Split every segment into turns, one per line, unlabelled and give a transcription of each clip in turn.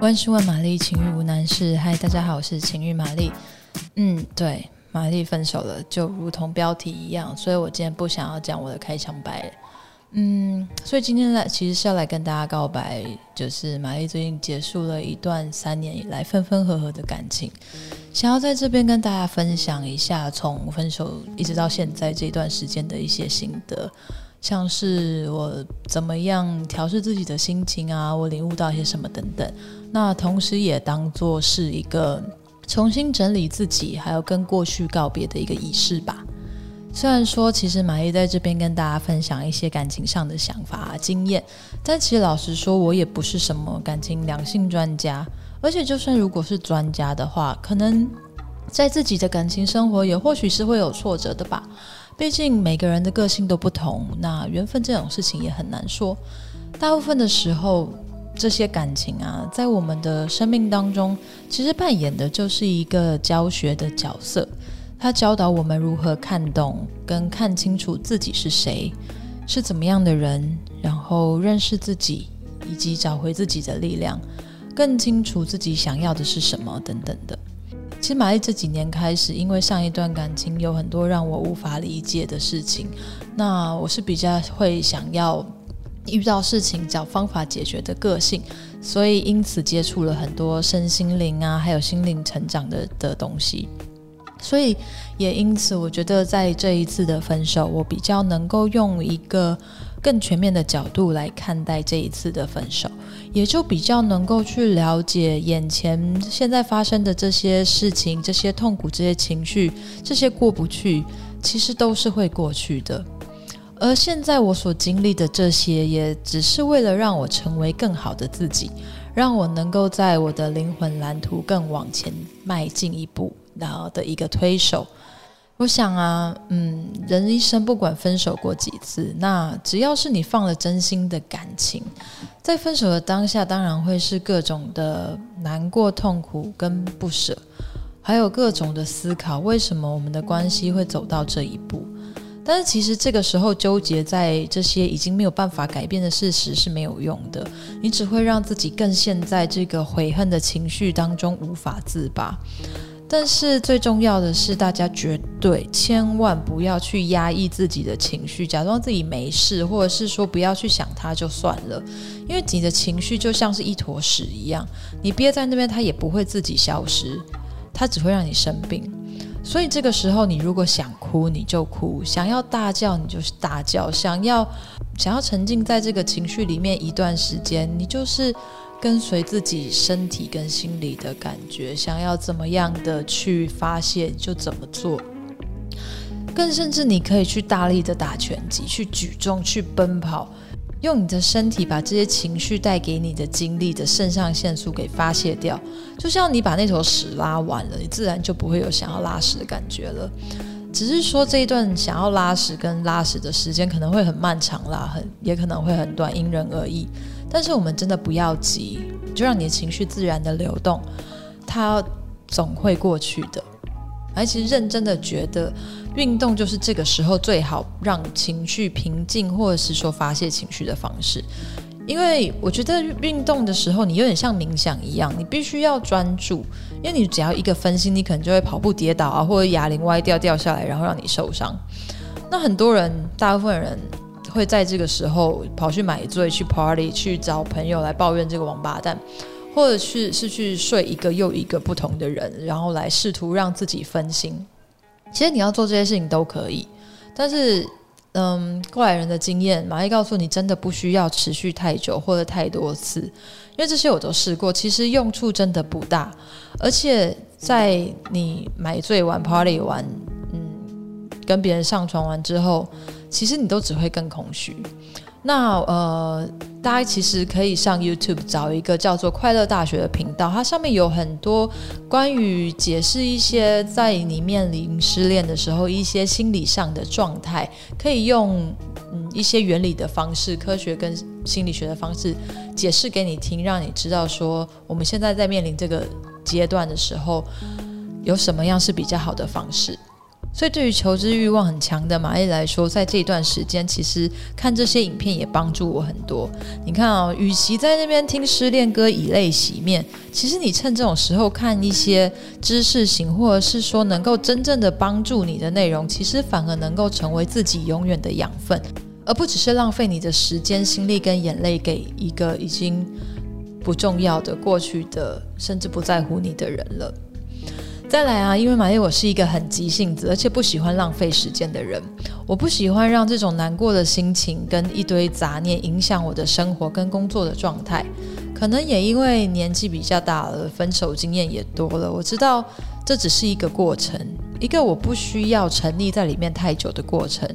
万事问玛丽，情欲无难事。嗨，大家好，我是情欲玛丽。嗯，对，玛丽分手了，就如同标题一样，所以我今天不想要讲我的开场白。嗯，所以今天来其实是要来跟大家告白，就是玛丽最近结束了一段三年以来分分合合的感情，想要在这边跟大家分享一下从分手一直到现在这段时间的一些心得。像是我怎么样调试自己的心情啊，我领悟到一些什么等等。那同时也当做是一个重新整理自己，还有跟过去告别的一个仪式吧。虽然说，其实马丽在这边跟大家分享一些感情上的想法、经验，但其实老实说，我也不是什么感情两性专家。而且，就算如果是专家的话，可能在自己的感情生活也或许是会有挫折的吧。毕竟每个人的个性都不同，那缘分这种事情也很难说。大部分的时候，这些感情啊，在我们的生命当中，其实扮演的就是一个教学的角色。它教导我们如何看懂跟看清楚自己是谁，是怎么样的人，然后认识自己，以及找回自己的力量，更清楚自己想要的是什么等等的。其实玛丽这几年开始，因为上一段感情有很多让我无法理解的事情，那我是比较会想要遇到事情找方法解决的个性，所以因此接触了很多身心灵啊，还有心灵成长的的东西，所以也因此我觉得在这一次的分手，我比较能够用一个更全面的角度来看待这一次的分手。也就比较能够去了解眼前现在发生的这些事情、这些痛苦、这些情绪、这些过不去，其实都是会过去的。而现在我所经历的这些，也只是为了让我成为更好的自己，让我能够在我的灵魂蓝图更往前迈进一步，然后的一个推手。我想啊，嗯，人一生不管分手过几次，那只要是你放了真心的感情，在分手的当下，当然会是各种的难过、痛苦跟不舍，还有各种的思考，为什么我们的关系会走到这一步？但是其实这个时候纠结在这些已经没有办法改变的事实是没有用的，你只会让自己更陷在这个悔恨的情绪当中无法自拔。但是最重要的是，大家绝对千万不要去压抑自己的情绪，假装自己没事，或者是说不要去想它就算了，因为你的情绪就像是一坨屎一样，你憋在那边，它也不会自己消失，它只会让你生病。所以这个时候，你如果想哭，你就哭；想要大叫，你就是大叫；想要想要沉浸在这个情绪里面一段时间，你就是。跟随自己身体跟心理的感觉，想要怎么样的去发泄就怎么做。更甚至你可以去大力的打拳击，去举重，去奔跑，用你的身体把这些情绪带给你的精力的肾上腺素给发泄掉。就像你把那坨屎拉完了，你自然就不会有想要拉屎的感觉了。只是说这一段想要拉屎跟拉屎的时间可能会很漫长啦，很也可能会很短，因人而异。但是我们真的不要急，就让你的情绪自然的流动，它总会过去的。而且认真的觉得，运动就是这个时候最好让情绪平静，或者是说发泄情绪的方式。因为我觉得运动的时候，你有点像冥想一样，你必须要专注，因为你只要一个分心，你可能就会跑步跌倒啊，或者哑铃歪掉掉下来，然后让你受伤。那很多人，大部分人。会在这个时候跑去买醉、去 party、去找朋友来抱怨这个王八蛋，或者去是去睡一个又一个不同的人，然后来试图让自己分心。其实你要做这些事情都可以，但是，嗯，过来人的经验，玛丽告诉你，真的不需要持续太久或者太多次，因为这些我都试过，其实用处真的不大。而且在你买醉完、party 完，嗯，跟别人上床完之后。其实你都只会更空虚。那呃，大家其实可以上 YouTube 找一个叫做“快乐大学”的频道，它上面有很多关于解释一些在你面临失恋的时候一些心理上的状态，可以用嗯一些原理的方式、科学跟心理学的方式解释给你听，让你知道说我们现在在面临这个阶段的时候有什么样是比较好的方式。所以，对于求知欲望很强的玛丽来说，在这段时间，其实看这些影片也帮助我很多。你看啊、与其在那边听失恋歌以泪洗面，其实你趁这种时候看一些知识型，或者是说能够真正的帮助你的内容，其实反而能够成为自己永远的养分，而不只是浪费你的时间、心力跟眼泪给一个已经不重要的过去的，甚至不在乎你的人了。再来啊，因为玛丽我是一个很急性子，而且不喜欢浪费时间的人。我不喜欢让这种难过的心情跟一堆杂念影响我的生活跟工作的状态。可能也因为年纪比较大了，分手经验也多了，我知道这只是一个过程，一个我不需要沉溺在里面太久的过程。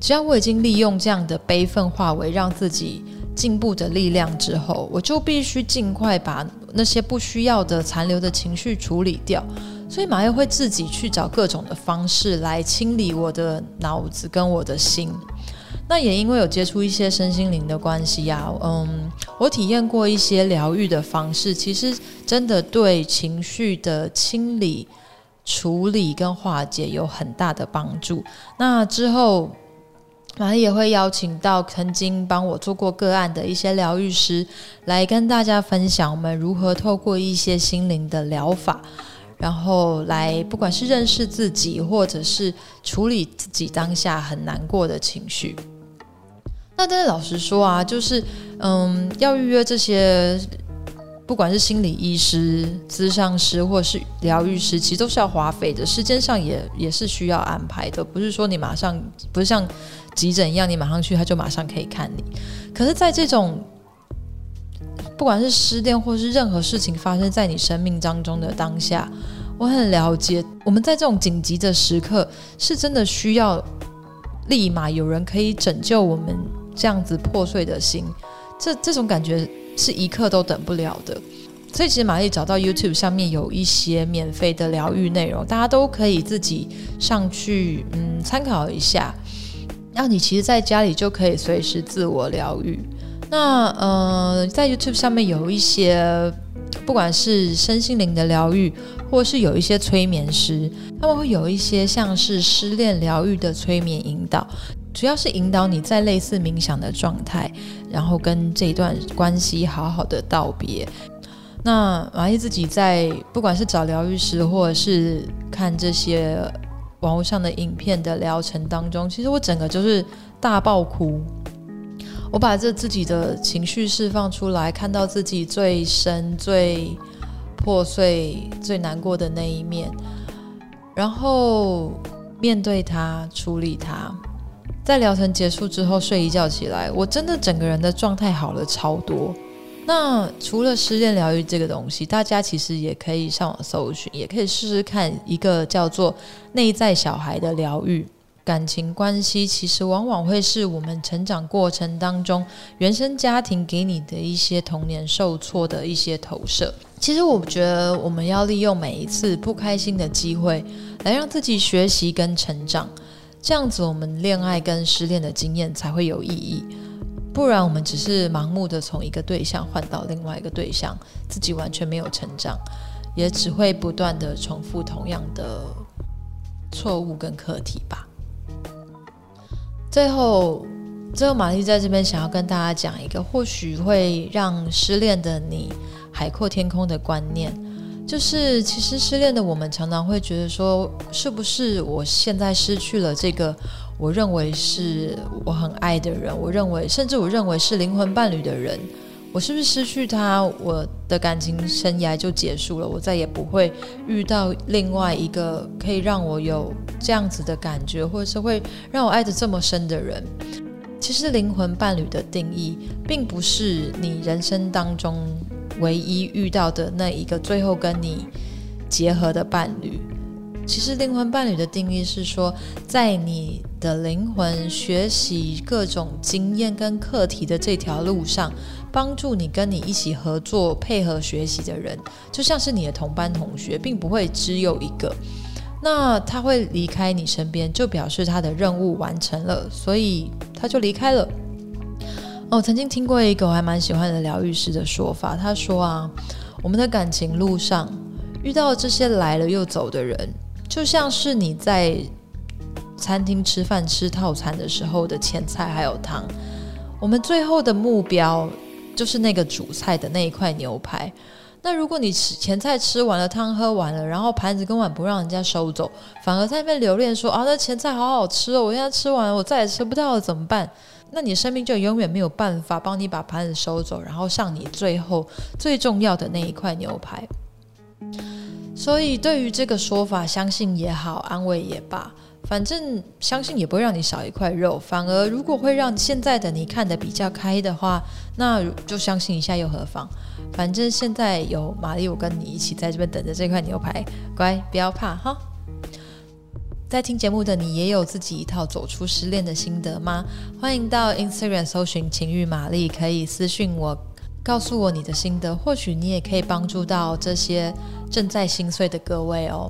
只要我已经利用这样的悲愤化为让自己进步的力量之后，我就必须尽快把那些不需要的残留的情绪处理掉。所以玛丽会自己去找各种的方式来清理我的脑子跟我的心。那也因为有接触一些身心灵的关系啊，嗯，我体验过一些疗愈的方式，其实真的对情绪的清理、处理跟化解有很大的帮助。那之后，马也会邀请到曾经帮我做过个案的一些疗愈师来跟大家分享我们如何透过一些心灵的疗法。然后来，不管是认识自己，或者是处理自己当下很难过的情绪。那但是老实说啊，就是嗯，要预约这些，不管是心理医师、咨商师，或是疗愈师，其实都是要花费的，时间上也也是需要安排的。不是说你马上，不是像急诊一样，你马上去他就马上可以看你。可是，在这种不管是失恋，或是任何事情发生在你生命当中的当下，我很了解，我们在这种紧急的时刻，是真的需要立马有人可以拯救我们这样子破碎的心。这这种感觉是一刻都等不了的。所以，其实玛丽找到 YouTube 上面有一些免费的疗愈内容，大家都可以自己上去嗯参考一下。让你其实在家里就可以随时自我疗愈。那呃，在 YouTube 上面有一些，不管是身心灵的疗愈，或是有一些催眠师，他们会有一些像是失恋疗愈的催眠引导，主要是引导你在类似冥想的状态，然后跟这段关系好好的道别。那玛丽自己在不管是找疗愈师，或者是看这些网络上的影片的疗程当中，其实我整个就是大爆哭。我把这自己的情绪释放出来，看到自己最深、最破碎、最难过的那一面，然后面对它、处理它。在疗程结束之后，睡一觉起来，我真的整个人的状态好了超多。那除了失恋疗愈这个东西，大家其实也可以上网搜寻，也可以试试看一个叫做内在小孩的疗愈。感情关系其实往往会是我们成长过程当中原生家庭给你的一些童年受挫的一些投射。其实我觉得我们要利用每一次不开心的机会来让自己学习跟成长，这样子我们恋爱跟失恋的经验才会有意义。不然我们只是盲目的从一个对象换到另外一个对象，自己完全没有成长，也只会不断的重复同样的错误跟课题吧。最后，最后，玛丽在这边想要跟大家讲一个或许会让失恋的你海阔天空的观念，就是其实失恋的我们常常会觉得说，是不是我现在失去了这个我认为是我很爱的人，我认为甚至我认为是灵魂伴侣的人。我是不是失去他，我的感情生涯就结束了？我再也不会遇到另外一个可以让我有这样子的感觉，或者是会让我爱得这么深的人。其实灵魂伴侣的定义，并不是你人生当中唯一遇到的那一个最后跟你结合的伴侣。其实灵魂伴侣的定义是说，在你的灵魂学习各种经验跟课题的这条路上。帮助你跟你一起合作、配合学习的人，就像是你的同班同学，并不会只有一个。那他会离开你身边，就表示他的任务完成了，所以他就离开了。哦，曾经听过一个我还蛮喜欢的疗愈师的说法，他说啊，我们的感情路上遇到这些来了又走的人，就像是你在餐厅吃饭吃套餐的时候的前菜还有汤，我们最后的目标就是那个主菜的那一块牛排。那如果你吃前菜吃完了，汤喝完了，然后盘子跟碗不让人家收走，反而在那边留恋说啊，那前菜好好吃哦，我现在吃完了，我再也吃不到了，怎么办？那你生命就永远没有办法帮你把盘子收走，然后上你最后最重要的那一块牛排。所以对于这个说法，相信也好，安慰也罢，反正相信也不会让你少一块肉，反而如果会让现在的你看得比较开的话，那就相信一下又何妨？反正现在有玛丽，我跟你一起在这边等着这块牛排，乖，不要怕哈。在听节目的你也有自己一套走出失恋的心得吗？欢迎到 Instagram 搜寻情欲玛丽，可以私讯我，告诉我你的心得，或许你也可以帮助到这些正在心碎的各位哦。